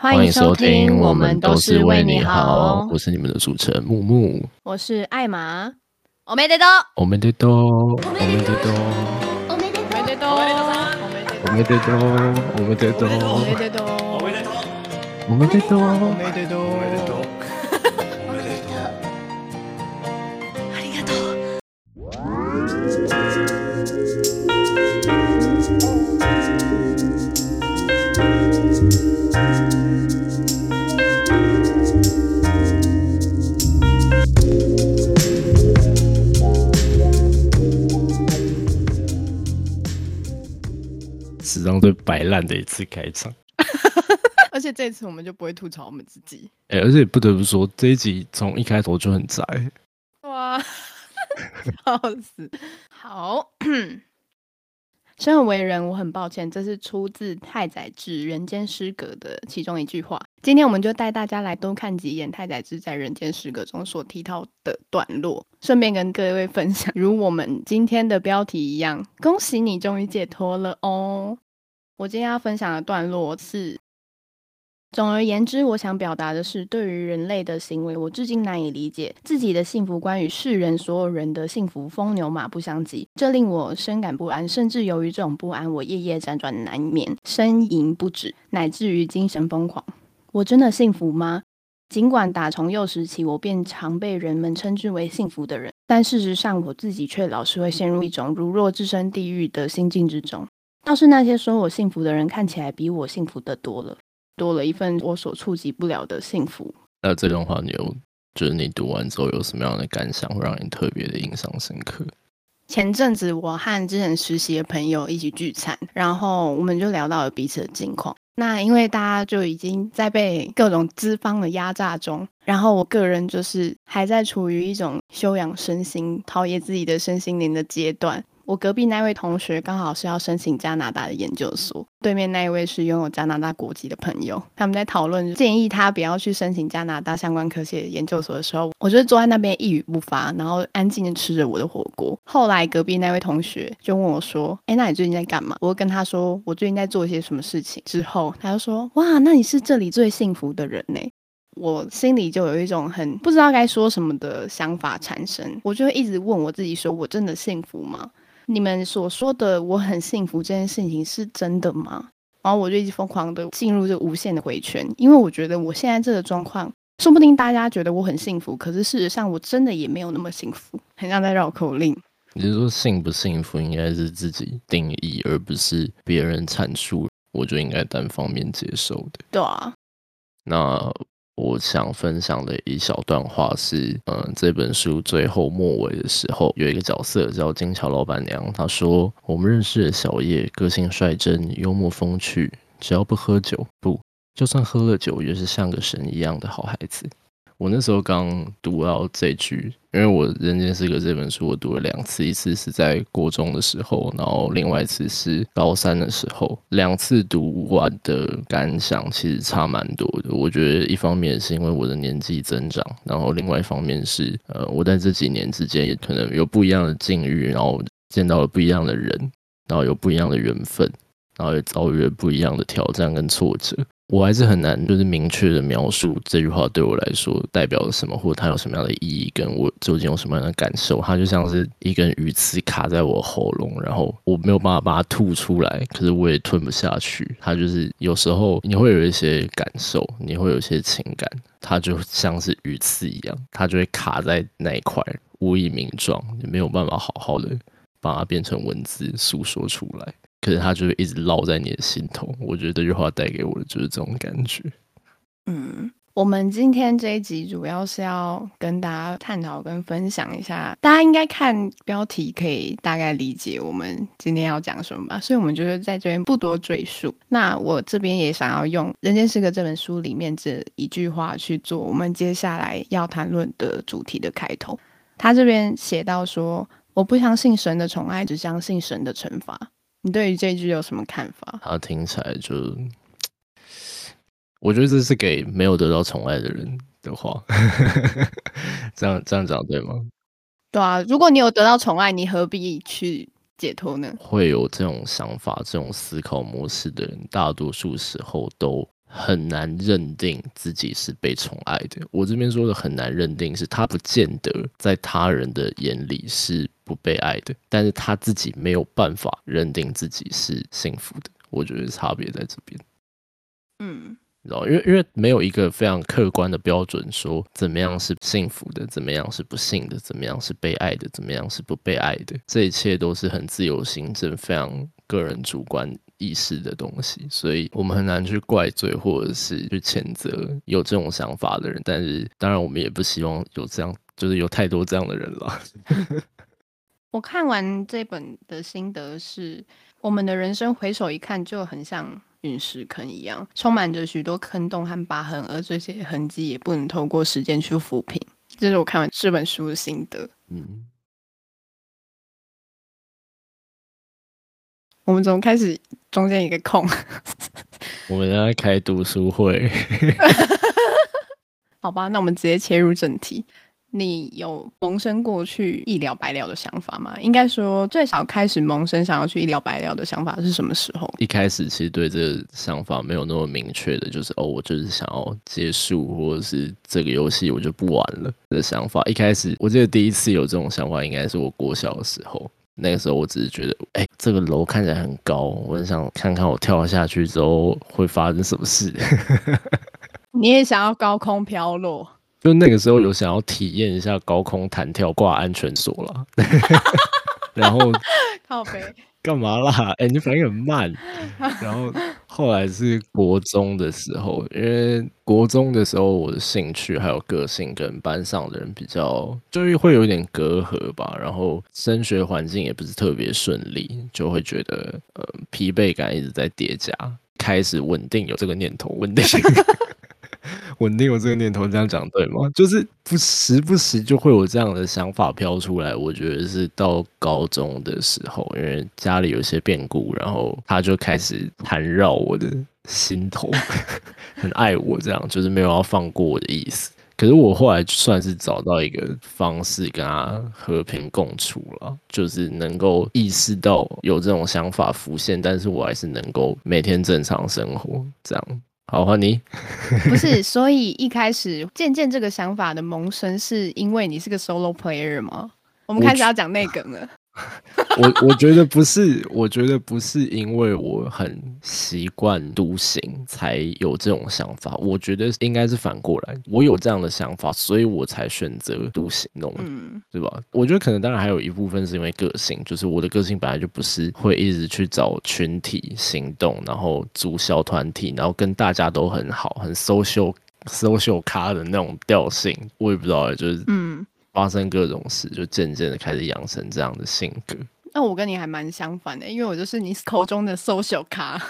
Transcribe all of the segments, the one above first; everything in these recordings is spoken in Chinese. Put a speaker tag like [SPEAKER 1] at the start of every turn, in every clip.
[SPEAKER 1] 欢迎收听，我们都是为你好。
[SPEAKER 2] 我是你们的主持人木木，
[SPEAKER 1] 我是艾玛。我没得多，
[SPEAKER 2] 我没得多，我没得多，
[SPEAKER 1] 我没得多，
[SPEAKER 2] 我没得多，我没得多，
[SPEAKER 1] 我没得多，
[SPEAKER 2] 我没得多，
[SPEAKER 1] 我没得多。
[SPEAKER 2] 史上最摆烂的一次开场，
[SPEAKER 1] 而且这次我们就不会吐槽我们自己。
[SPEAKER 2] 哎，而且不得不说，这一集从一开头就很宅。
[SPEAKER 1] 哇，笑死！好，生而为人，我很抱歉，这是出自太宰治《人间失格》的其中一句话。今天我们就带大家来多看几眼太宰治在《人间失格》中所提到的段落，顺便跟各位分享，如我们今天的标题一样，恭喜你终于解脱了哦！我今天要分享的段落是。总而言之，我想表达的是，对于人类的行为，我至今难以理解自己的幸福观与世人所有人的幸福风牛马不相及，这令我深感不安。甚至由于这种不安，我夜夜辗转难眠，呻吟不止，乃至于精神疯狂。我真的幸福吗？尽管打从幼时起，我便常被人们称之为幸福的人，但事实上，我自己却老是会陷入一种如若置身地狱的心境之中。倒是那些说我幸福的人，看起来比我幸福的多了。多了一份我所触及不了的幸福。
[SPEAKER 2] 那这段话，你有就是你读完之后有什么样的感想，会让你特别的印象深刻？
[SPEAKER 1] 前阵子我和之前实习的朋友一起聚餐，然后我们就聊到了彼此的近况。那因为大家就已经在被各种资方的压榨中，然后我个人就是还在处于一种修养身心、陶冶自己的身心灵的阶段。我隔壁那位同学刚好是要申请加拿大的研究所，对面那一位是拥有加拿大国籍的朋友，他们在讨论建议他不要去申请加拿大相关科系的研究所的时候，我就坐在那边一语不发，然后安静的吃着我的火锅。后来隔壁那位同学就问我说：“哎，那你最近在干嘛？”我跟他说：“我最近在做一些什么事情。”之后他就说：“哇，那你是这里最幸福的人呢。”我心里就有一种很不知道该说什么的想法产生，我就会一直问我自己：说我真的幸福吗？你们所说的我很幸福这件事情是真的吗？然后我就一直疯狂的进入这无限的回圈，因为我觉得我现在这个状况，说不定大家觉得我很幸福，可是事实上我真的也没有那么幸福，很像在绕口令。
[SPEAKER 2] 你是说幸不幸福应该是自己定义，而不是别人阐述，我就应该单方面接受的。
[SPEAKER 1] 对啊，
[SPEAKER 2] 那。我想分享的一小段话是，嗯，这本书最后末尾的时候，有一个角色叫金桥老板娘，她说：“我们认识的小叶，个性率真，幽默风趣，只要不喝酒，不，就算喝了酒，也是像个神一样的好孩子。”我那时候刚读到这句，因为我《人间失格》这本书我读了两次，一次是在国中的时候，然后另外一次是高三的时候。两次读完的感想其实差蛮多的。我觉得一方面是因为我的年纪增长，然后另外一方面是呃，我在这几年之间也可能有不一样的境遇，然后见到了不一样的人，然后有不一样的缘分，然后也遭遇了不一样的挑战跟挫折。我还是很难，就是明确的描述这句话对我来说代表了什么，或者它有什么样的意义，跟我究竟有什么样的感受。它就像是一根鱼刺卡在我喉咙，然后我没有办法把它吐出来，可是我也吞不下去。它就是有时候你会有一些感受，你会有一些情感，它就像是鱼刺一样，它就会卡在那一块，无以名状，你没有办法好好的把它变成文字诉说出来。可是它就会一直烙在你的心头。我觉得这句话带给我的就是这种感觉。
[SPEAKER 1] 嗯，我们今天这一集主要是要跟大家探讨跟分享一下，大家应该看标题可以大概理解我们今天要讲什么吧。所以，我们就是在这边不多赘述。那我这边也想要用《人间失格》这本书里面这一句话去做我们接下来要谈论的主题的开头。他这边写到说：“我不相信神的宠爱，只相信神的惩罚。”你对于这句有什么看法？
[SPEAKER 2] 他听起来就，我觉得这是给没有得到宠爱的人的话。这样这样讲对吗？
[SPEAKER 1] 对啊，如果你有得到宠爱，你何必去解脱呢？
[SPEAKER 2] 会有这种想法、这种思考模式的人，大多数时候都很难认定自己是被宠爱的。我这边说的很难认定，是他不见得在他人的眼里是不被爱的，但是他自己没有办法认定自己是幸福的。我觉得差别在这边。
[SPEAKER 1] 嗯，
[SPEAKER 2] 然后因为因为没有一个非常客观的标准，说怎么样是幸福的，怎么样是不幸的，怎么样是被爱的，怎么样是不被爱的，这一切都是很自由行政、非常个人主观意识的东西，所以我们很难去怪罪或者是去谴责有这种想法的人。但是当然，我们也不希望有这样，就是有太多这样的人了。
[SPEAKER 1] 我看完这本的心得是，我们的人生回首一看，就很像陨石坑一样，充满着许多坑洞和疤痕，而这些痕迹也不能透过时间去抚平。这是我看完这本书的心得。
[SPEAKER 2] 嗯，
[SPEAKER 1] 我们怎么开始中间一个空？
[SPEAKER 2] 我们在开读书会。
[SPEAKER 1] 好吧，那我们直接切入正题。你有萌生过去一了百了的想法吗？应该说，最少开始萌生想要去一了百了的想法是什么时候？
[SPEAKER 2] 一开始其实对这个想法没有那么明确的，就是哦，我就是想要结束，或者是这个游戏我就不玩了的想法。一开始我记得第一次有这种想法，应该是我国小的时候。那个时候我只是觉得，哎，这个楼看起来很高，我很想看看我跳下去之后会发生什么事。
[SPEAKER 1] 你也想要高空飘落？
[SPEAKER 2] 就那个时候有想要体验一下高空弹跳挂安全锁了，然后
[SPEAKER 1] 靠背
[SPEAKER 2] 干嘛啦？哎，你反应很慢。然后后来是国中的时候，因为国中的时候我的兴趣还有个性跟班上的人比较，就是会有点隔阂吧。然后升学环境也不是特别顺利，就会觉得呃疲惫感一直在叠加，开始稳定有这个念头，稳定。稳定有这个念头，这样讲对吗？就是不时不时就会有这样的想法飘出来。我觉得是到高中的时候，因为家里有些变故，然后他就开始缠绕我的心头，很爱我，这样就是没有要放过我的意思。可是我后来算是找到一个方式跟他和平共处了，就是能够意识到有这种想法浮现，但是我还是能够每天正常生活，这样。好，换你。
[SPEAKER 1] 不是，所以一开始渐渐这个想法的萌生，是因为你是个 solo player 吗？我们开始要讲内梗了。
[SPEAKER 2] 我我觉得不是，我觉得不是因为我很习惯独行才有这种想法。我觉得应该是反过来，我有这样的想法，所以我才选择独行，懂吗？嗯，对吧？我觉得可能当然还有一部分是因为个性，就是我的个性本来就不是会一直去找群体行动，然后组小团体，然后跟大家都很好，很 social social 咖的那种调性。我也不知道，就是嗯。发生各种事，就渐渐的开始养成这样的性格。
[SPEAKER 1] 那我跟你还蛮相反的，因为我就是你口中的 social 卡。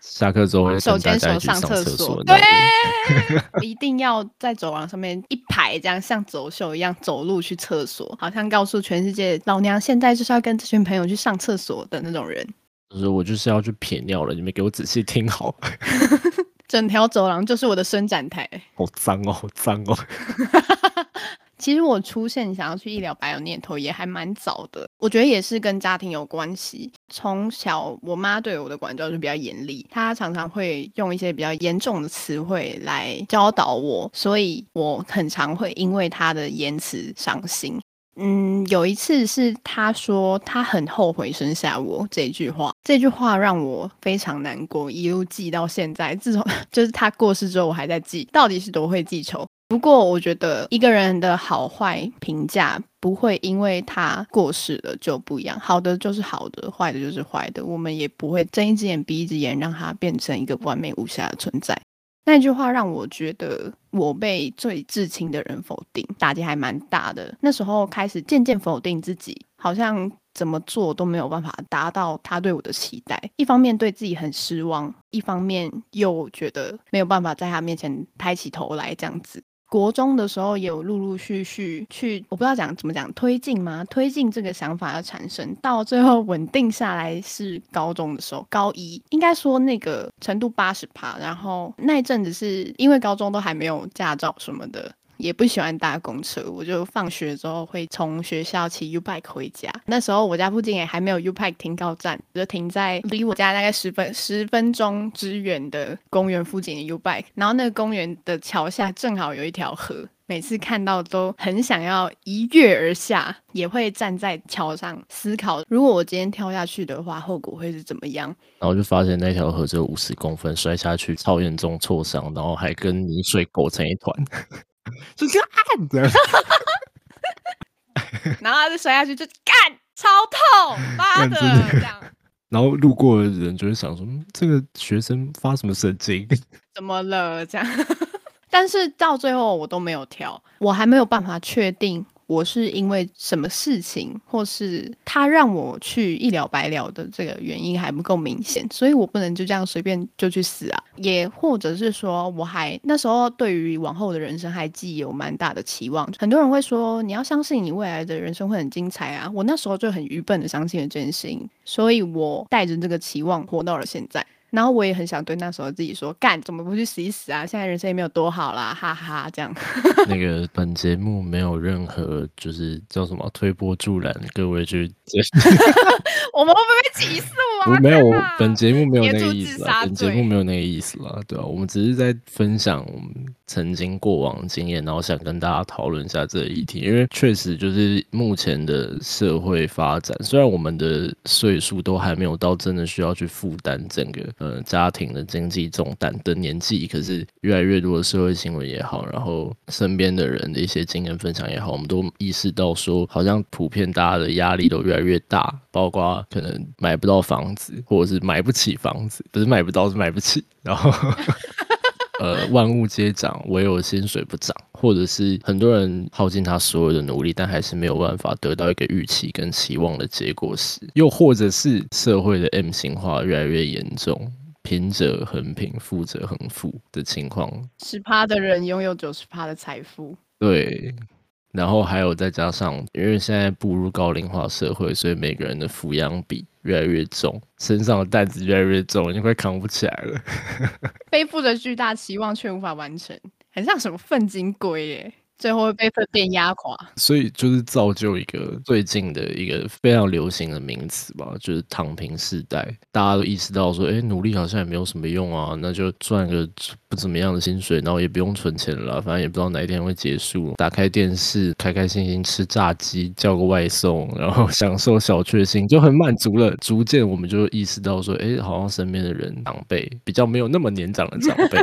[SPEAKER 2] 下课之后
[SPEAKER 1] 手牵
[SPEAKER 2] 手
[SPEAKER 1] 上
[SPEAKER 2] 厕
[SPEAKER 1] 所，对，一定要在走廊上面一排这样像走秀一样走路去厕所，好像告诉全世界老娘现在就是要跟这群朋友去上厕所的那种人。
[SPEAKER 2] 就是我就是要去撇尿了，你们给我仔细听好。
[SPEAKER 1] 整条走廊就是我的伸展台，
[SPEAKER 2] 好脏哦，好脏哦。
[SPEAKER 1] 其实我出现想要去医疗白有念头也还蛮早的，我觉得也是跟家庭有关系。从小我妈对我的管教就比较严厉，她常常会用一些比较严重的词汇来教导我，所以我很常会因为她的言辞伤心。嗯，有一次是她说她很后悔生下我这句话，这句话让我非常难过，一路记到现在。自从 就是她过世之后，我还在记，到底是多会记仇。不过，我觉得一个人的好坏评价不会因为他过世了就不一样，好的就是好的，坏的就是坏的。我们也不会睁一只眼闭一只眼，让他变成一个完美无瑕的存在。那句话让我觉得我被最至亲的人否定，打击还蛮大的。那时候开始渐渐否定自己，好像怎么做都没有办法达到他对我的期待。一方面对自己很失望，一方面又觉得没有办法在他面前抬起头来，这样子。国中的时候也有陆陆续续去，我不知道讲怎么讲推进吗？推进这个想法的产生，到最后稳定下来是高中的时候，高一应该说那个程度八十趴，然后那一阵子是因为高中都还没有驾照什么的。也不喜欢搭公车，我就放学之后会从学校骑 U bike 回家。那时候我家附近也还没有 U bike 停靠站，我就停在离我家大概十分十分钟之远的公园附近的 U bike。然后那个公园的桥下正好有一条河。每次看到都很想要一跃而下，也会站在桥上思考，如果我今天跳下去的话，后果会是怎么样？
[SPEAKER 2] 然后就发现那条河只有五十公分，摔下去超严重挫伤，然后还跟泥水裹成一团，就这样按着，
[SPEAKER 1] 然后他就摔下去就干，超痛，妈的这样。
[SPEAKER 2] 然后路过的人就会想说，这个学生发什么神经？
[SPEAKER 1] 怎么了？这样。但是到最后我都没有跳，我还没有办法确定我是因为什么事情，或是他让我去一了百了的这个原因还不够明显，所以我不能就这样随便就去死啊！也或者是说，我还那时候对于往后的人生还寄有蛮大的期望。很多人会说，你要相信你未来的人生会很精彩啊！我那时候就很愚笨的相信了这件事情，所以我带着这个期望活到了现在。然后我也很想对那时候自己说，干怎么不去死一死啊？现在人生也没有多好啦，哈哈，这样。
[SPEAKER 2] 那个本节目没有任何就是叫什么推波助澜，各位去。
[SPEAKER 1] 我们会不会被起诉啊？
[SPEAKER 2] 没有，本节目没有那个意思啊。本节目没有那个意思啦，对吧？我们只是在分享我们曾经过往经验，然后想跟大家讨论一下这个议题。因为确实就是目前的社会发展，虽然我们的岁数都还没有到真的需要去负担整个呃家庭的经济重担的年纪，可是越来越多的社会新闻也好，然后身边的人的一些经验分享也好，我们都意识到说，好像普遍大家的压力都越来越大，包括。可能买不到房子，或者是买不起房子，不是买不到，是买不起。然后，呃，万物皆涨，唯有薪水不涨，或者是很多人耗尽他所有的努力，但还是没有办法得到一个预期跟期望的结果时，又或者是社会的 M 型化越来越严重，贫者恒贫，富者恒富的情况，
[SPEAKER 1] 十趴的人拥有九十趴的财富，
[SPEAKER 2] 对。然后还有再加上，因为现在步入高龄化社会，所以每个人的抚养比越来越重，身上的担子越来越重，已经快扛不起来了。
[SPEAKER 1] 背负着巨大期望却无法完成，很像什么粪金龟耶。最后会被粪便压垮，
[SPEAKER 2] 所以就是造就一个最近的一个非常流行的名词吧，就是躺平世代。大家都意识到说，哎，努力好像也没有什么用啊，那就赚个不怎么样的薪水，然后也不用存钱了，反正也不知道哪一天会结束。打开电视，开开心心吃炸鸡，叫个外送，然后享受小确幸，就很满足了。逐渐我们就意识到说，哎，好像身边的人长辈比较没有那么年长的长辈。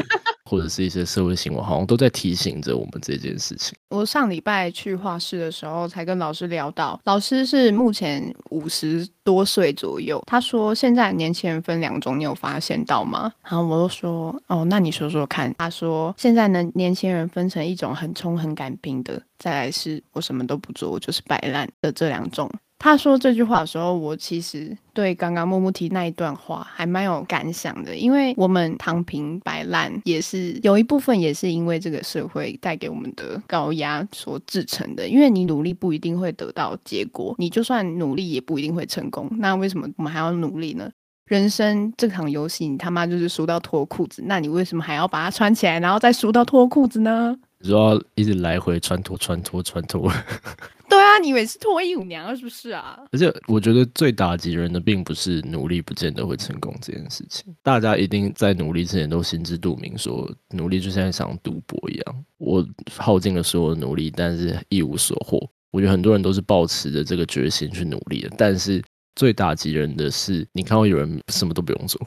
[SPEAKER 2] 或者是一些社会新闻，好像都在提醒着我们这件事情。
[SPEAKER 1] 我上礼拜去画室的时候，才跟老师聊到，老师是目前五十多岁左右。他说，现在年轻人分两种，你有发现到吗？然后我就说，哦，那你说说看。他说，现在呢，年轻人分成一种很冲、很敢拼的，再来是我什么都不做，我就是摆烂的这两种。他说这句话的时候，我其实对刚刚木木提那一段话还蛮有感想的，因为我们躺平摆烂也是有一部分也是因为这个社会带给我们的高压所制成的。因为你努力不一定会得到结果，你就算努力也不一定会成功。那为什么我们还要努力呢？人生这场游戏，你他妈就是输到脱裤子，那你为什么还要把它穿起来，然后再输到脱裤子呢？
[SPEAKER 2] 你说一直来回穿脱、穿脱、穿脱。
[SPEAKER 1] 对啊，你以为是脱衣舞娘是不是啊？
[SPEAKER 2] 而且我觉得最打击人的，并不是努力不见得会成功这件事情。大家一定在努力之前都心知肚明，说努力就像一场赌博一样，我耗尽了所有的努力，但是一无所获。我觉得很多人都是抱持着这个决心去努力的，但是最打击人的是，你看到有人什么都不用做，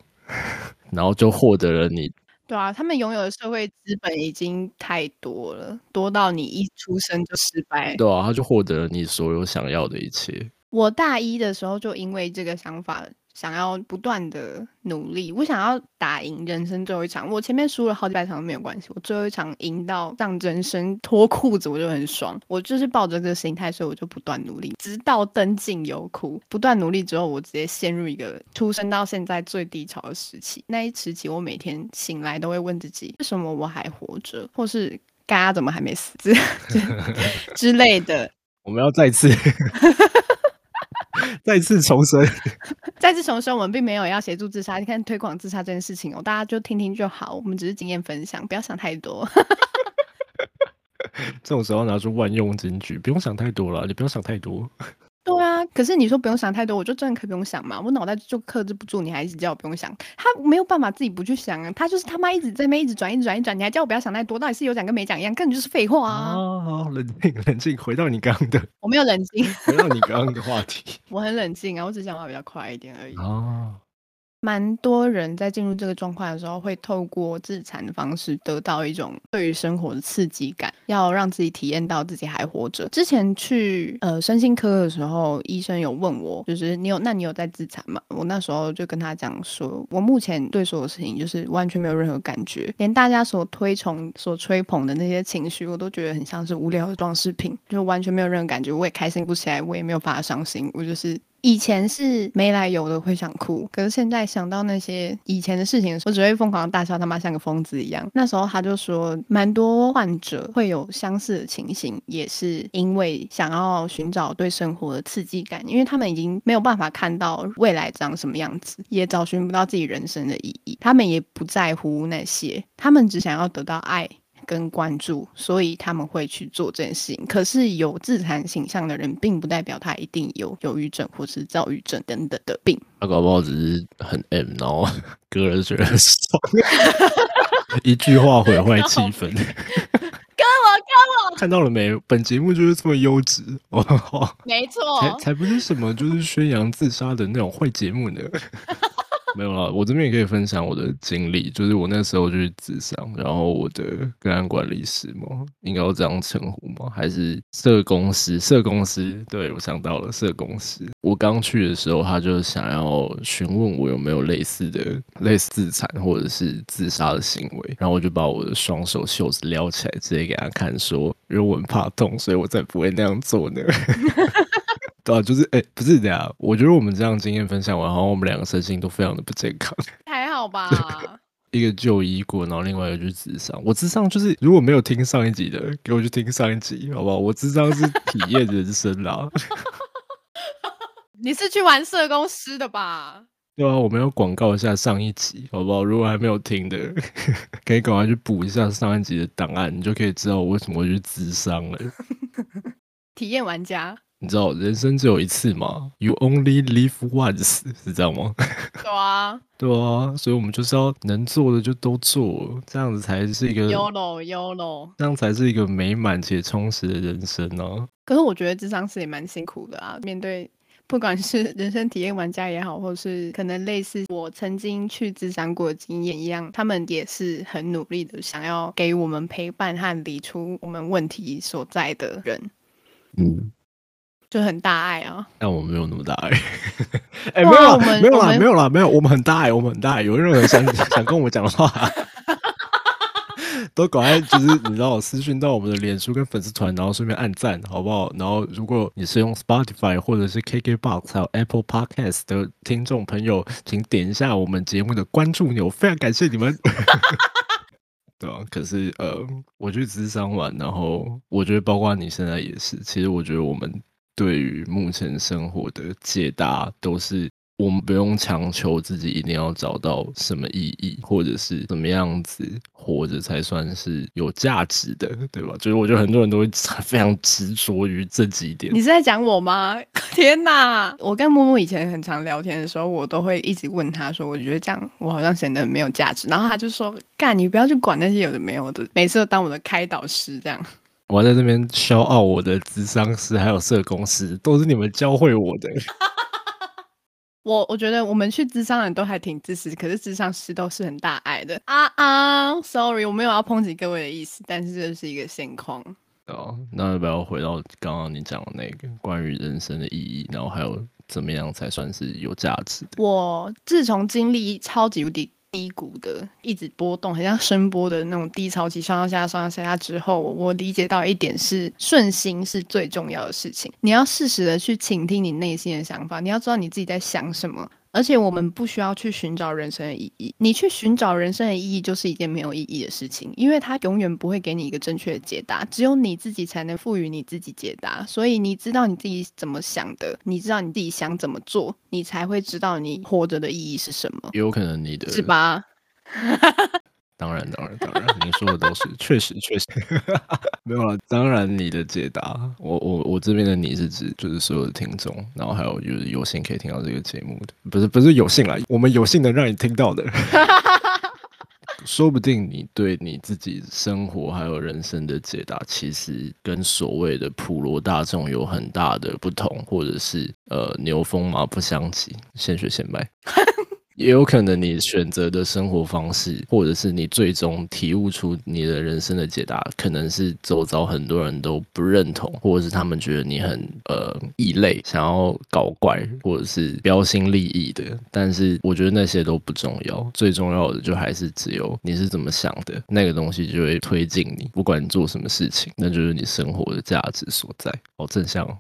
[SPEAKER 2] 然后就获得了你。
[SPEAKER 1] 对啊，他们拥有的社会资本已经太多了，多到你一出生就失败。
[SPEAKER 2] 对啊，他就获得了你所有想要的一切。
[SPEAKER 1] 我大一的时候就因为这个想法。想要不断的努力，我想要打赢人生最后一场。我前面输了好几百场都没有关系，我最后一场赢到让人生脱裤子，我就很爽。我就是抱着这个心态，所以我就不断努力，直到登进油库。不断努力之后，我直接陷入一个出生到现在最低潮的时期。那一时期，我每天醒来都会问自己：为什么我还活着？或是嘎怎么还没死 之 之类的。
[SPEAKER 2] 我们要再次。再次重生，
[SPEAKER 1] 再次重生。我们并没有要协助自杀，你看推广自杀这件事情哦，大家就听听就好。我们只是经验分享，不要想太多。
[SPEAKER 2] 这种时候拿出万用金句，不用想太多了，你不用想太多。
[SPEAKER 1] 对啊，可是你说不用想太多，我就真的可以不用想嘛，我脑袋就克制不住，你还一直叫我不用想，他没有办法自己不去想啊，他就是他妈一直在那边一直转一直转一转，你还叫我不要想太多，到底是有讲跟没讲一样，根本就是废话啊！
[SPEAKER 2] 好，冷静冷静，回到你刚刚的，
[SPEAKER 1] 我没有冷静，
[SPEAKER 2] 回到你刚刚的话题，
[SPEAKER 1] 我很冷静啊，我只讲话比较快一点而已。
[SPEAKER 2] 哦。
[SPEAKER 1] 蛮多人在进入这个状况的时候，会透过自残的方式得到一种对于生活的刺激感，要让自己体验到自己还活着。之前去呃身心科的时候，医生有问我，就是你有那你有在自残吗？我那时候就跟他讲说，我目前对所有事情就是完全没有任何感觉，连大家所推崇、所吹捧的那些情绪，我都觉得很像是无聊的装饰品，就完全没有任何感觉，我也开心不起来，我也没有办法伤心，我就是。以前是没来由的会想哭，可是现在想到那些以前的事情，我只会疯狂大笑，他妈像个疯子一样。那时候他就说，蛮多患者会有相似的情形，也是因为想要寻找对生活的刺激感，因为他们已经没有办法看到未来长什么样子，也找寻不到自己人生的意义，他们也不在乎那些，他们只想要得到爱。跟关注，所以他们会去做这件事情。可是有自残形象的人，并不代表他一定有忧郁症或是躁郁症等等的病。
[SPEAKER 2] 他搞不好只是很 M，然后个人觉得很爽，一句话毁坏气氛。
[SPEAKER 1] 跟我跟
[SPEAKER 2] 我看到了没？本节目就是这么优质哦，
[SPEAKER 1] 没错，
[SPEAKER 2] 才才不是什么就是宣扬自杀的那种坏节目呢。没有了，我这边也可以分享我的经历，就是我那时候去自商，然后我的个案管理师嘛，应该要这样称呼吗？还是社公司？社公司，对我想到了社公司。我刚去的时候，他就想要询问我有没有类似的、类似自残或者是自杀的行为，然后我就把我的双手袖子撩起来，直接给他看，说因为我很怕痛，所以我才不会那样做呢。对啊，就是哎，不是这样。我觉得我们这样经验分享完，然后我们两个身心都非常的不健康。
[SPEAKER 1] 还好吧？
[SPEAKER 2] 一个就医过，然后另外一个就是智商。我智商就是如果没有听上一集的，给我去听上一集，好不好？我智商是体验人生啦。
[SPEAKER 1] 你是去玩社工师的吧？
[SPEAKER 2] 对啊，我们要广告一下上一集，好不好？如果还没有听的，可以赶快去补一下上一集的档案，你就可以知道我为什么会去智商了。
[SPEAKER 1] 体验玩家。
[SPEAKER 2] 你知道人生只有一次吗？You only live once，是这样吗？
[SPEAKER 1] 对啊，
[SPEAKER 2] 对啊，所以我们就是要能做的就都做，这样子才是一个
[SPEAKER 1] YOLO YOLO，
[SPEAKER 2] 这样才是一个美满且充实的人生呢。
[SPEAKER 1] 可是我觉得智商是也蛮辛苦的啊，面对不管是人生体验玩家也好，或是可能类似我曾经去智商过的经验一样，他们也是很努力的想要给我们陪伴和理出我们问题所在的人。嗯。就很大爱啊，
[SPEAKER 2] 但我没有那么大爱。哎，没有，没有啦，没有啦，没有。我们很大爱，我们很大爱。有任何想 想跟我们讲的话，都赶快就是你知道，私讯到我们的脸书跟粉丝团，然后顺便按赞，好不好？然后如果你是用 Spotify 或者是 KKBox 还有 Apple Podcast 的听众朋友，请点一下我们节目的关注钮，非常感谢你们。对啊，可是呃，我去智商完，然后我觉得包括你现在也是，其实我觉得我们。对于目前生活的解答，都是我们不用强求自己一定要找到什么意义，或者是怎么样子活着才算是有价值的，对吧？就是我觉得很多人都会 非常执着于这几点。
[SPEAKER 1] 你是在讲我吗？天哪！我跟木木以前很常聊天的时候，我都会一直问他说：“我觉得这样我好像显得很没有价值。”然后他就说：“干，你不要去管那些有的没有的，每次都当我的开导师这样。”
[SPEAKER 2] 我在这边骄傲，我的智商师还有社工师都是你们教会我的。
[SPEAKER 1] 我我觉得我们去智商人都还挺自私，可是智商师都是很大爱的啊啊！Sorry，我没有要抨击各位的意思，但是这是一个现况。
[SPEAKER 2] 哦，那要不要回到刚刚你讲的那个关于人生的意义，然后还有怎么样才算是有价值的？
[SPEAKER 1] 我自从经历超级无敌。低谷的，一直波动，很像声波的那种低潮期，上上下下，上上下下之后，我理解到一点是顺心是最重要的事情。你要适时的去倾听你内心的想法，你要知道你自己在想什么。而且我们不需要去寻找人生的意义，你去寻找人生的意义就是一件没有意义的事情，因为它永远不会给你一个正确的解答，只有你自己才能赋予你自己解答。所以你知道你自己怎么想的，你知道你自己想怎么做，你才会知道你活着的意义是什么。
[SPEAKER 2] 有可能你的
[SPEAKER 1] 是吧？
[SPEAKER 2] 当然，当然，当然，您说的都是确实，确实 没有了。当然，你的解答，我我我这边的你是指就是所有的听众，然后还有就是有幸可以听到这个节目的，不是不是有幸啦，我们有幸能让你听到的。说不定你对你自己生活还有人生的解答，其实跟所谓的普罗大众有很大的不同，或者是呃牛风马不相及，现学现卖。也有可能你选择的生活方式，或者是你最终体悟出你的人生的解答，可能是周遭很多人都不认同，或者是他们觉得你很呃异类，想要搞怪，或者是标新立异的。但是我觉得那些都不重要，最重要的就还是只有你是怎么想的，那个东西就会推进你，不管你做什么事情，那就是你生活的价值所在。好正向哦。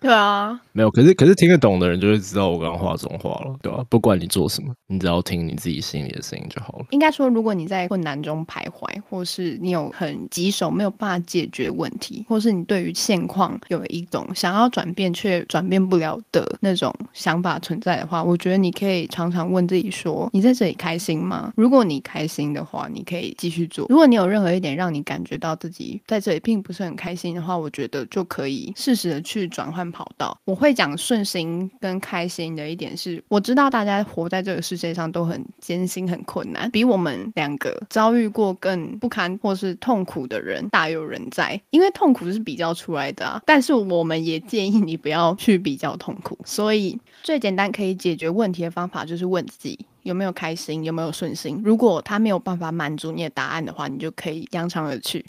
[SPEAKER 1] 对啊，
[SPEAKER 2] 没有，可是可是听得懂的人就会知道我刚刚话中话了，对吧？不管你做什么，你只要听你自己心里的声音就好了。
[SPEAKER 1] 应该说，如果你在困难中徘徊，或是你有很棘手没有办法解决问题，或是你对于现况有一种想要转变却转变不了的那种想法存在的话，我觉得你可以常常问自己说：你在这里开心吗？如果你开心的话，你可以继续做；如果你有任何一点让你感觉到自己在这里并不是很开心的话，我觉得就可以适时的去转换。跑道，我会讲顺心跟开心的一点是，我知道大家活在这个世界上都很艰辛、很困难，比我们两个遭遇过更不堪或是痛苦的人大有人在。因为痛苦是比较出来的啊，但是我们也建议你不要去比较痛苦。所以最简单可以解决问题的方法就是问自己有没有开心，有没有顺心。如果他没有办法满足你的答案的话，你就可以扬长而去。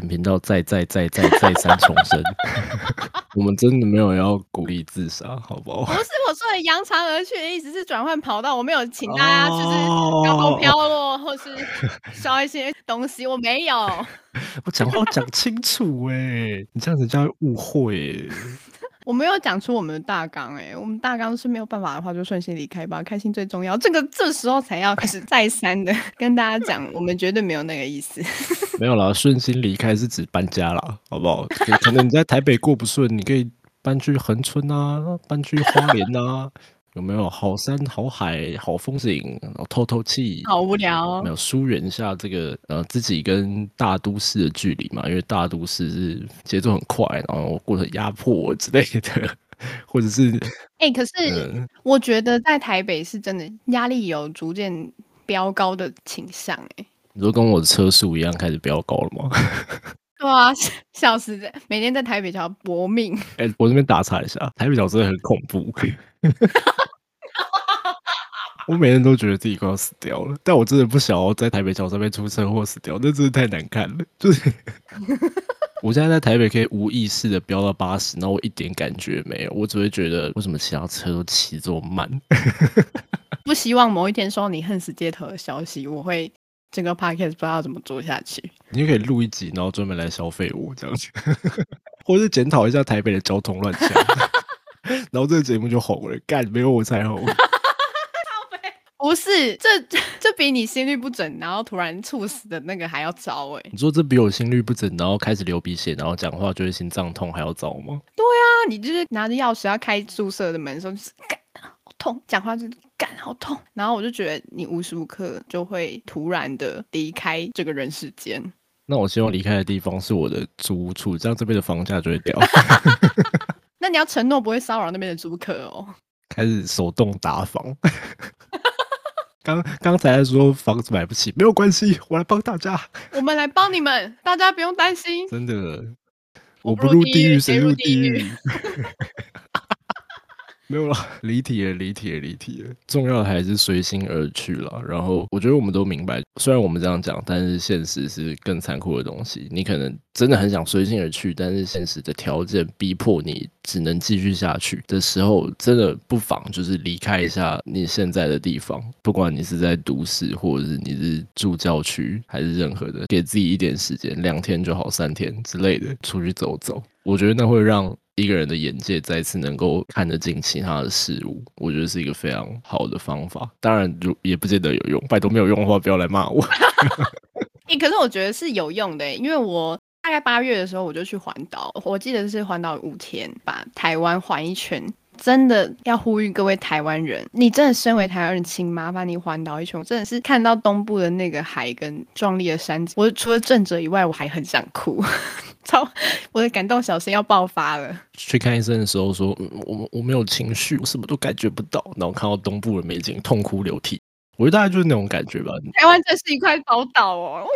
[SPEAKER 2] 本频道再再再再再三重申，我们真的没有要鼓励自杀，好不好？
[SPEAKER 1] 不是我说的扬长而去的意思是转换跑道，我没有请大家就是高空飘落或是烧一些东西，我没有。
[SPEAKER 2] 我讲话讲清楚哎，你这样子叫误会。
[SPEAKER 1] 我没有讲出我们的大纲哎，我们大纲是没有办法的话就顺心离开吧，开心最重要。这个这时候才要开始再三的 跟大家讲，我们绝对没有那个意思。
[SPEAKER 2] 没有啦，顺心离开是指搬家啦，好不好？可能你在台北过不顺，你可以搬去横村啊，搬去花莲啊。有没有好山好海好风景，然后透透气？
[SPEAKER 1] 好无聊。
[SPEAKER 2] 没有疏远一下这个呃自己跟大都市的距离嘛？因为大都市是节奏很快，然后过得压迫之类的，或者是
[SPEAKER 1] 哎，可是我觉得在台北是真的压力有逐渐飙高的倾向哎。
[SPEAKER 2] 你说跟我的车速一样开始飙高了吗？
[SPEAKER 1] 对啊，笑死在每天在台北桥搏命。
[SPEAKER 2] 哎，我这边打岔一下，台北桥真的很恐怖。我每天都觉得自己快要死掉了，但我真的不想要在台北桥上面出车祸死掉，那真的太难看了。就是 我现在在台北可以无意识的飙到八十，然后我一点感觉没有，我只会觉得为什么其他车都骑这么慢。
[SPEAKER 1] 不希望某一天收到你恨死街头的消息，我会整个 podcast 不知道怎么做下去。
[SPEAKER 2] 你就可以录一集，然后专门来消费我这样子，或者是检讨一下台北的交通乱象。然后这个节目就红了，干没有我才红。
[SPEAKER 1] 不是，这这比你心率不准，然后突然猝死的那个还要糟哎。
[SPEAKER 2] 你说这比我心率不准，然后开始流鼻血，然后讲话就会心脏痛还要糟吗？
[SPEAKER 1] 对啊，你就是拿着钥匙要开宿舍的门的时候，就是干好痛，讲话就是干好痛，然后我就觉得你无时无刻就会突然的离开这个人世间。
[SPEAKER 2] 那我希望离开的地方是我的租屋处，这样这边的房价就会掉。
[SPEAKER 1] 那你要承诺不会骚扰那边的租客哦。
[SPEAKER 2] 开始手动打房。刚刚才说房子买不起，没有关系，我来帮大家。
[SPEAKER 1] 我们来帮你们，大家不用担心。
[SPEAKER 2] 真的，我不入地狱谁入地狱？没有了，离题了，离题了，离题了。重要的还是随心而去了。然后我觉得我们都明白，虽然我们这样讲，但是现实是更残酷的东西。你可能真的很想随心而去，但是现实的条件逼迫你只能继续下去的时候，真的不妨就是离开一下你现在的地方。不管你是在都市，或者是你是住郊区，还是任何的，给自己一点时间，两天就好，三天之类的，出去走走。我觉得那会让。一个人的眼界再次能够看得进其他的事物，我觉得是一个非常好的方法。当然，如也不见得有用。拜托，没有用的话，不要来骂我。
[SPEAKER 1] 诶，可是我觉得是有用的，因为我大概八月的时候我就去环岛，我记得是环岛五天，把台湾环一圈。真的要呼吁各位台湾人，你真的身为台湾人，请麻烦你环岛一圈。我真的是看到东部的那个海跟壮丽的山景，我除了震者以外，我还很想哭，超我的感动小声要爆发了。
[SPEAKER 2] 去看医生的时候说，嗯，我我没有情绪，我什么都感觉不到。然后看到东部的美景，痛哭流涕。我觉得大概就是那种感觉吧。
[SPEAKER 1] 台湾真是一块宝岛哦，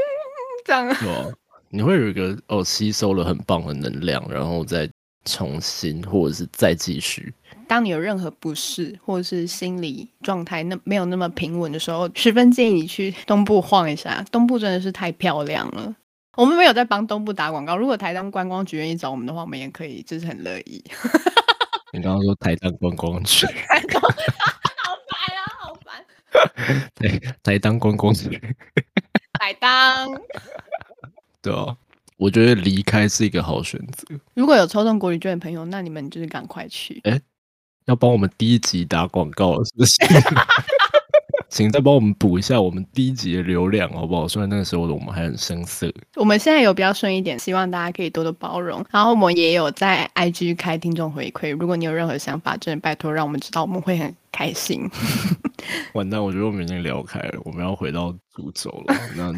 [SPEAKER 1] 这样。
[SPEAKER 2] 对 你会有一个哦，吸收了很棒的能量，然后再重新或者是再继续。
[SPEAKER 1] 当你有任何不适或者是心理状态那没有那么平稳的时候，十分建议你去东部晃一下。东部真的是太漂亮了。我们没有在帮东部打广告。如果台当观光局愿意找我们的话，我们也可以，就是很乐意。
[SPEAKER 2] 你刚刚说台当观光局。台台当观光局，
[SPEAKER 1] 台当，
[SPEAKER 2] 对啊，我觉得离开是一个好选择。
[SPEAKER 1] 如果有抽中国旅券的朋友，那你们就是赶快去。
[SPEAKER 2] 哎，要帮我们第一集打广告是不是？请再帮我们补一下我们第一集的流量，好不好？虽然那个时候的我们还很生涩。
[SPEAKER 1] 我们现在有比较顺一点，希望大家可以多多包容。然后我们也有在 IG 开听众回馈，如果你有任何想法，真的拜托让我们知道，我们会很开心。
[SPEAKER 2] 完蛋，我觉得我们已经聊开了，我们要回到主轴了。那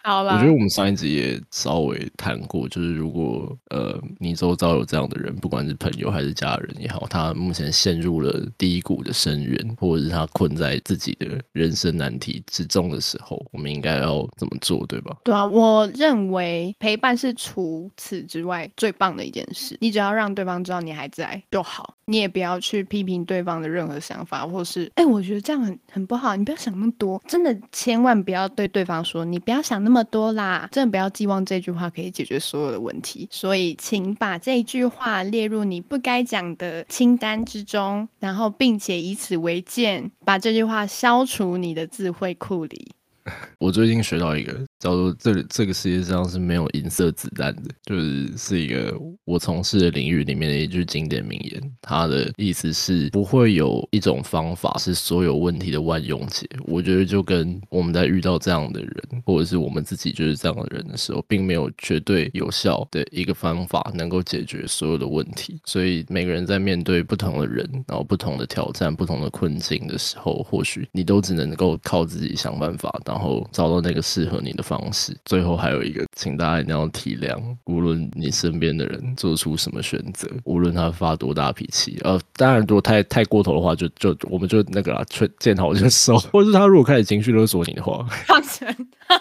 [SPEAKER 1] 好了，
[SPEAKER 2] 我觉得我们上一集也稍微谈过，就是如果呃你周遭有这样的人，不管是朋友还是家人也好，他目前陷入了低谷的深渊，或者是他困在自己的人生难题之中的时候，我们应该要怎么做，对吧？
[SPEAKER 1] 对啊，我认为陪伴是除此之外最棒的一件事。你只要让对方知道你还在就好，你也不要去批评对方的任何想法，或是哎，我觉得这样很很不好，你不要想那么多，真的千万不要对对方说你不要想那那么多啦，真的不要寄望这句话可以解决所有的问题。所以，请把这句话列入你不该讲的清单之中，然后并且以此为鉴，把这句话消除你的智慧库里。
[SPEAKER 2] 我最近学到一个叫做“这这个世界上是没有银色子弹的”，就是是一个我从事的领域里面的一句经典名言。它的意思是不会有一种方法是所有问题的万用解。我觉得就跟我们在遇到这样的人，或者是我们自己就是这样的人的时候，并没有绝对有效的一个方法能够解决所有的问题。所以每个人在面对不同的人，然后不同的挑战、不同的困境的时候，或许你都只能够靠自己想办法，然后找到那个适合你的方式。最后还有一个，请大家一定要体谅，无论你身边的人做出什么选择，无论他发多大脾气，呃，当然如果太太过头的话，就就我们就那个啦，劝见好就收。或者是他如果开始情绪勒索你的话，
[SPEAKER 1] 放生，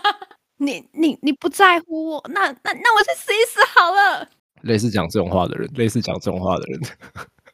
[SPEAKER 1] 你你你不在乎我，那那那我去死一死好了。
[SPEAKER 2] 类似讲这种话的人，类似讲这种话的人。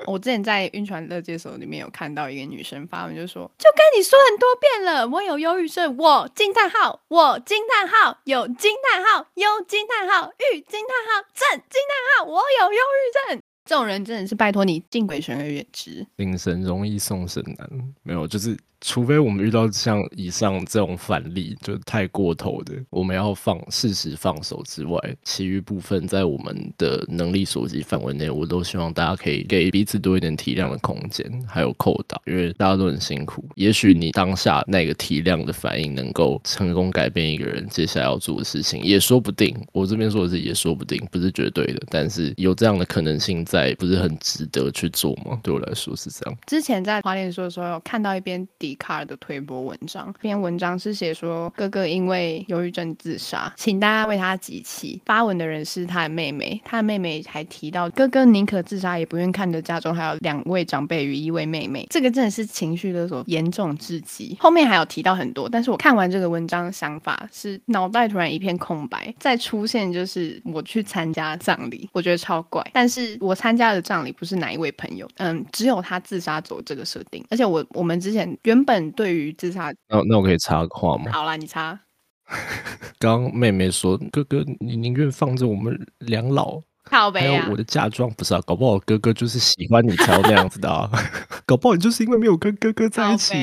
[SPEAKER 1] 我之前在晕船乐界所里面有看到一个女生发文，就说：“就跟你说很多遍了，我有忧郁症，我惊叹号，我惊叹号，有惊叹号，有惊叹号，郁惊叹号，症惊叹号，我有忧郁症。”这种人真的是拜托你敬鬼神而远之，
[SPEAKER 2] 领神容易送神难，没有就是。除非我们遇到像以上这种反例，就太过头的，我们要放适时放手之外，其余部分在我们的能力所及范围内，我都希望大家可以给彼此多一点体谅的空间，还有扣打，因为大家都很辛苦。也许你当下那个体谅的反应能够成功改变一个人接下来要做的事情，也说不定。我这边说的是也说不定，不是绝对的，但是有这样的可能性在，不是很值得去做吗？对我来说是这样。
[SPEAKER 1] 之前在华联说的时候，有看到一边底。卡尔的推播文章，这篇文章是写说哥哥因为忧郁症自杀，请大家为他集气。发文的人是他的妹妹，他的妹妹还提到哥哥宁可自杀也不愿看着家中还有两位长辈与一位妹妹，这个真的是情绪勒索严重至极。后面还有提到很多，但是我看完这个文章的想法是脑袋突然一片空白，再出现就是我去参加葬礼，我觉得超怪。但是我参加的葬礼不是哪一位朋友，嗯，只有他自杀走这个设定，而且我我们之前原。本对于自杀，
[SPEAKER 2] 那那我可以插个话吗？
[SPEAKER 1] 好啦，你插。
[SPEAKER 2] 刚妹妹说：“哥哥，你宁愿放着我们两老，
[SPEAKER 1] 还
[SPEAKER 2] 有我的嫁妆，不是啊？搞不好哥哥就是喜欢你才要那样子的啊！搞不好你就是因为没有跟哥哥在一起。”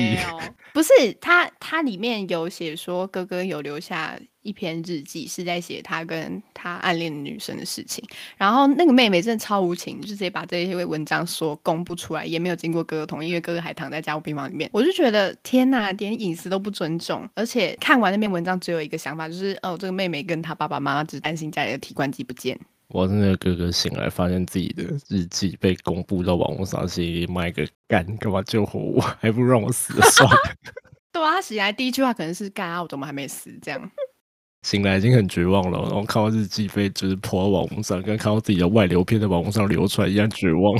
[SPEAKER 1] 不是他，他里面有写说哥哥有留下一篇日记，是在写他跟他暗恋的女生的事情。然后那个妹妹真的超无情，就直接把这些文章说公布出来，也没有经过哥哥同意，因为哥哥还躺在家务病房里面。我就觉得天哪，连隐私都不尊重。而且看完那篇文章，只有一个想法，就是哦，这个妹妹跟她爸爸妈妈只担心家里的提款机不见。
[SPEAKER 2] 我是那个哥哥醒来，发现自己的日记被公布到网络上，心里骂一个干，干嘛救活我？还不如让我死了算了。
[SPEAKER 1] 对啊，他醒来第一句话可能是干啊，我怎么还没死？这样。
[SPEAKER 2] 醒来已经很绝望了，然后看到日记被就是泼到网络上，跟看到自己的外流片在网络上流传一样绝望。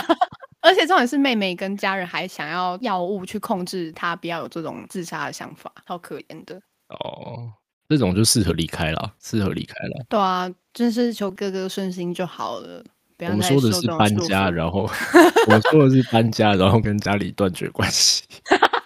[SPEAKER 1] 而且重点是妹妹跟家人还想要药物去控制他，不要有这种自杀的想法，好可怜的。
[SPEAKER 2] 哦，这种就适合离开了，适合离开了。
[SPEAKER 1] 对啊，真是求哥哥顺心就好了。
[SPEAKER 2] 我们说的是搬家，然后 我说的是搬家，然后跟家里断绝关系。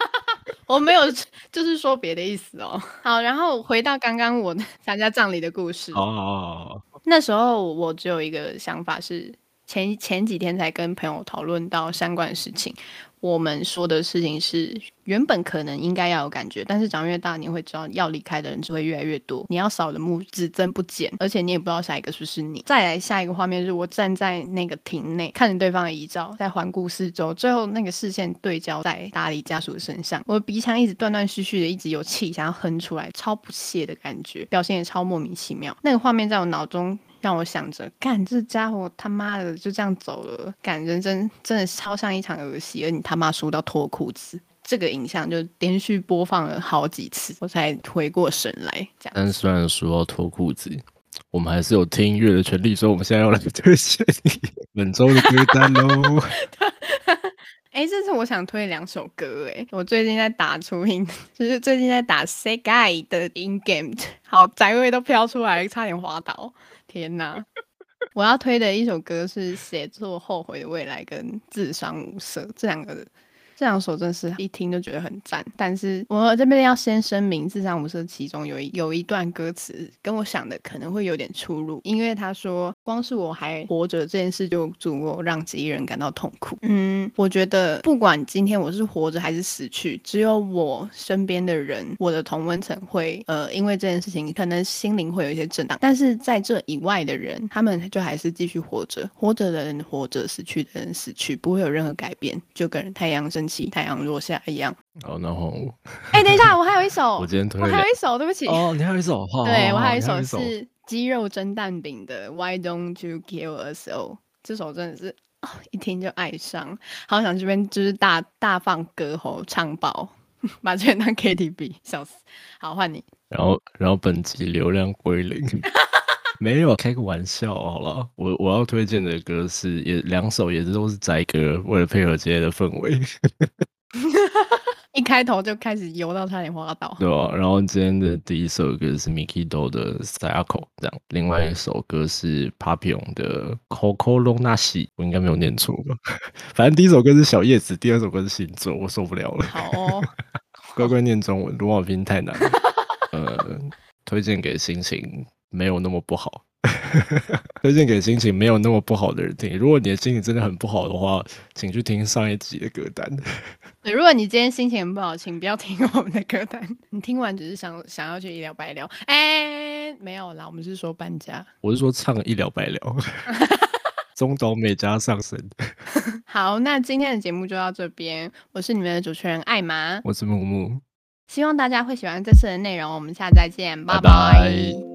[SPEAKER 1] 我没有，就是说别的意思哦。好，然后回到刚刚我参加葬礼的故事。哦，那时候我只有一个想法是。前前几天才跟朋友讨论到相关的事情，我们说的事情是原本可能应该要有感觉，但是长越大，你会知道要离开的人只会越来越多，你要扫的墓只增不减，而且你也不知道下一个是不是你。再来下一个画面是我站在那个亭内，看着对方的遗照，在环顾四周，最后那个视线对焦在打理家属的身上，我的鼻腔一直断断续续的，一直有气想要哼出来，超不屑的感觉，表现也超莫名其妙。那个画面在我脑中。让我想着，干这家伙他妈的就这样走了，感人真真的超像一场儿戏，而你他妈输到脱裤子，这个影像就连续播放了好几次，我才回过神来。这样，
[SPEAKER 2] 但虽然输到脱裤子，我们还是有听音乐的权利，所以我们现在要来推荐本周的歌单喽。
[SPEAKER 1] 哎，这是我想推两首歌，哎，我最近在打初音，就是最近在打 Say Guy 的 In Game，好宅位都飘出来，差点滑倒。天呐！我要推的一首歌是《写作后悔的未来》跟《智商无色》这两个。这两首真是一听就觉得很赞，但是我这边要先声明，《智商无色》其中有一有一段歌词跟我想的可能会有点出入，因为他说光是我还活着这件事就足够让几亿人感到痛苦。嗯，我觉得不管今天我是活着还是死去，只有我身边的人，我的同温层会呃因为这件事情可能心灵会有一些震荡，但是在这以外的人，他们就还是继续活着，活着的人活着，死去的人死去，不会有任何改变，就跟太阳升起。太阳落下一样。
[SPEAKER 2] 好，然后，
[SPEAKER 1] 哎，等一下，我还有一首，
[SPEAKER 2] 我今天推，
[SPEAKER 1] 我还有一首，对不起。
[SPEAKER 2] 哦，你还有一首，
[SPEAKER 1] 对我还有一首是鸡肉蒸蛋饼的《Why Don't You Kill Us All》。这首真的是一听就爱上，好想这边就是大大放歌喉唱爆，把这边当 KTV，笑死。好，换你。
[SPEAKER 2] 然后，然后本集流量归零。没有开个玩笑好了，我我要推荐的歌是也两首，也是都是宅歌，为了配合今天的氛围，
[SPEAKER 1] 一开头就开始游到差点滑倒，
[SPEAKER 2] 对吧？然后今天的第一首歌是 Miki Do 的 Cycle，这样，另外一首歌是 Papillon 的 Coco Lonashi，我应该没有念错吧？反正第一首歌是小叶子，第二首歌是星座，我受不了了。
[SPEAKER 1] 好，
[SPEAKER 2] 乖乖念中文，罗马拼太难了。呃，推荐给心情。没有那么不好，推荐给心情没有那么不好的人听。如果你的心情真的很不好的话，请去听上一集的歌单。
[SPEAKER 1] 对，如果你今天心情很不好，请不要听我们的歌单。你听完只是想想要去一了百了，哎，没有啦，我们是说搬家。
[SPEAKER 2] 我是说唱一了百了，中岛美嘉上神。
[SPEAKER 1] 好，那今天的节目就到这边。我是你们的主持人艾玛，
[SPEAKER 2] 我是木木，
[SPEAKER 1] 希望大家会喜欢这次的内容。我们下次再见，拜拜。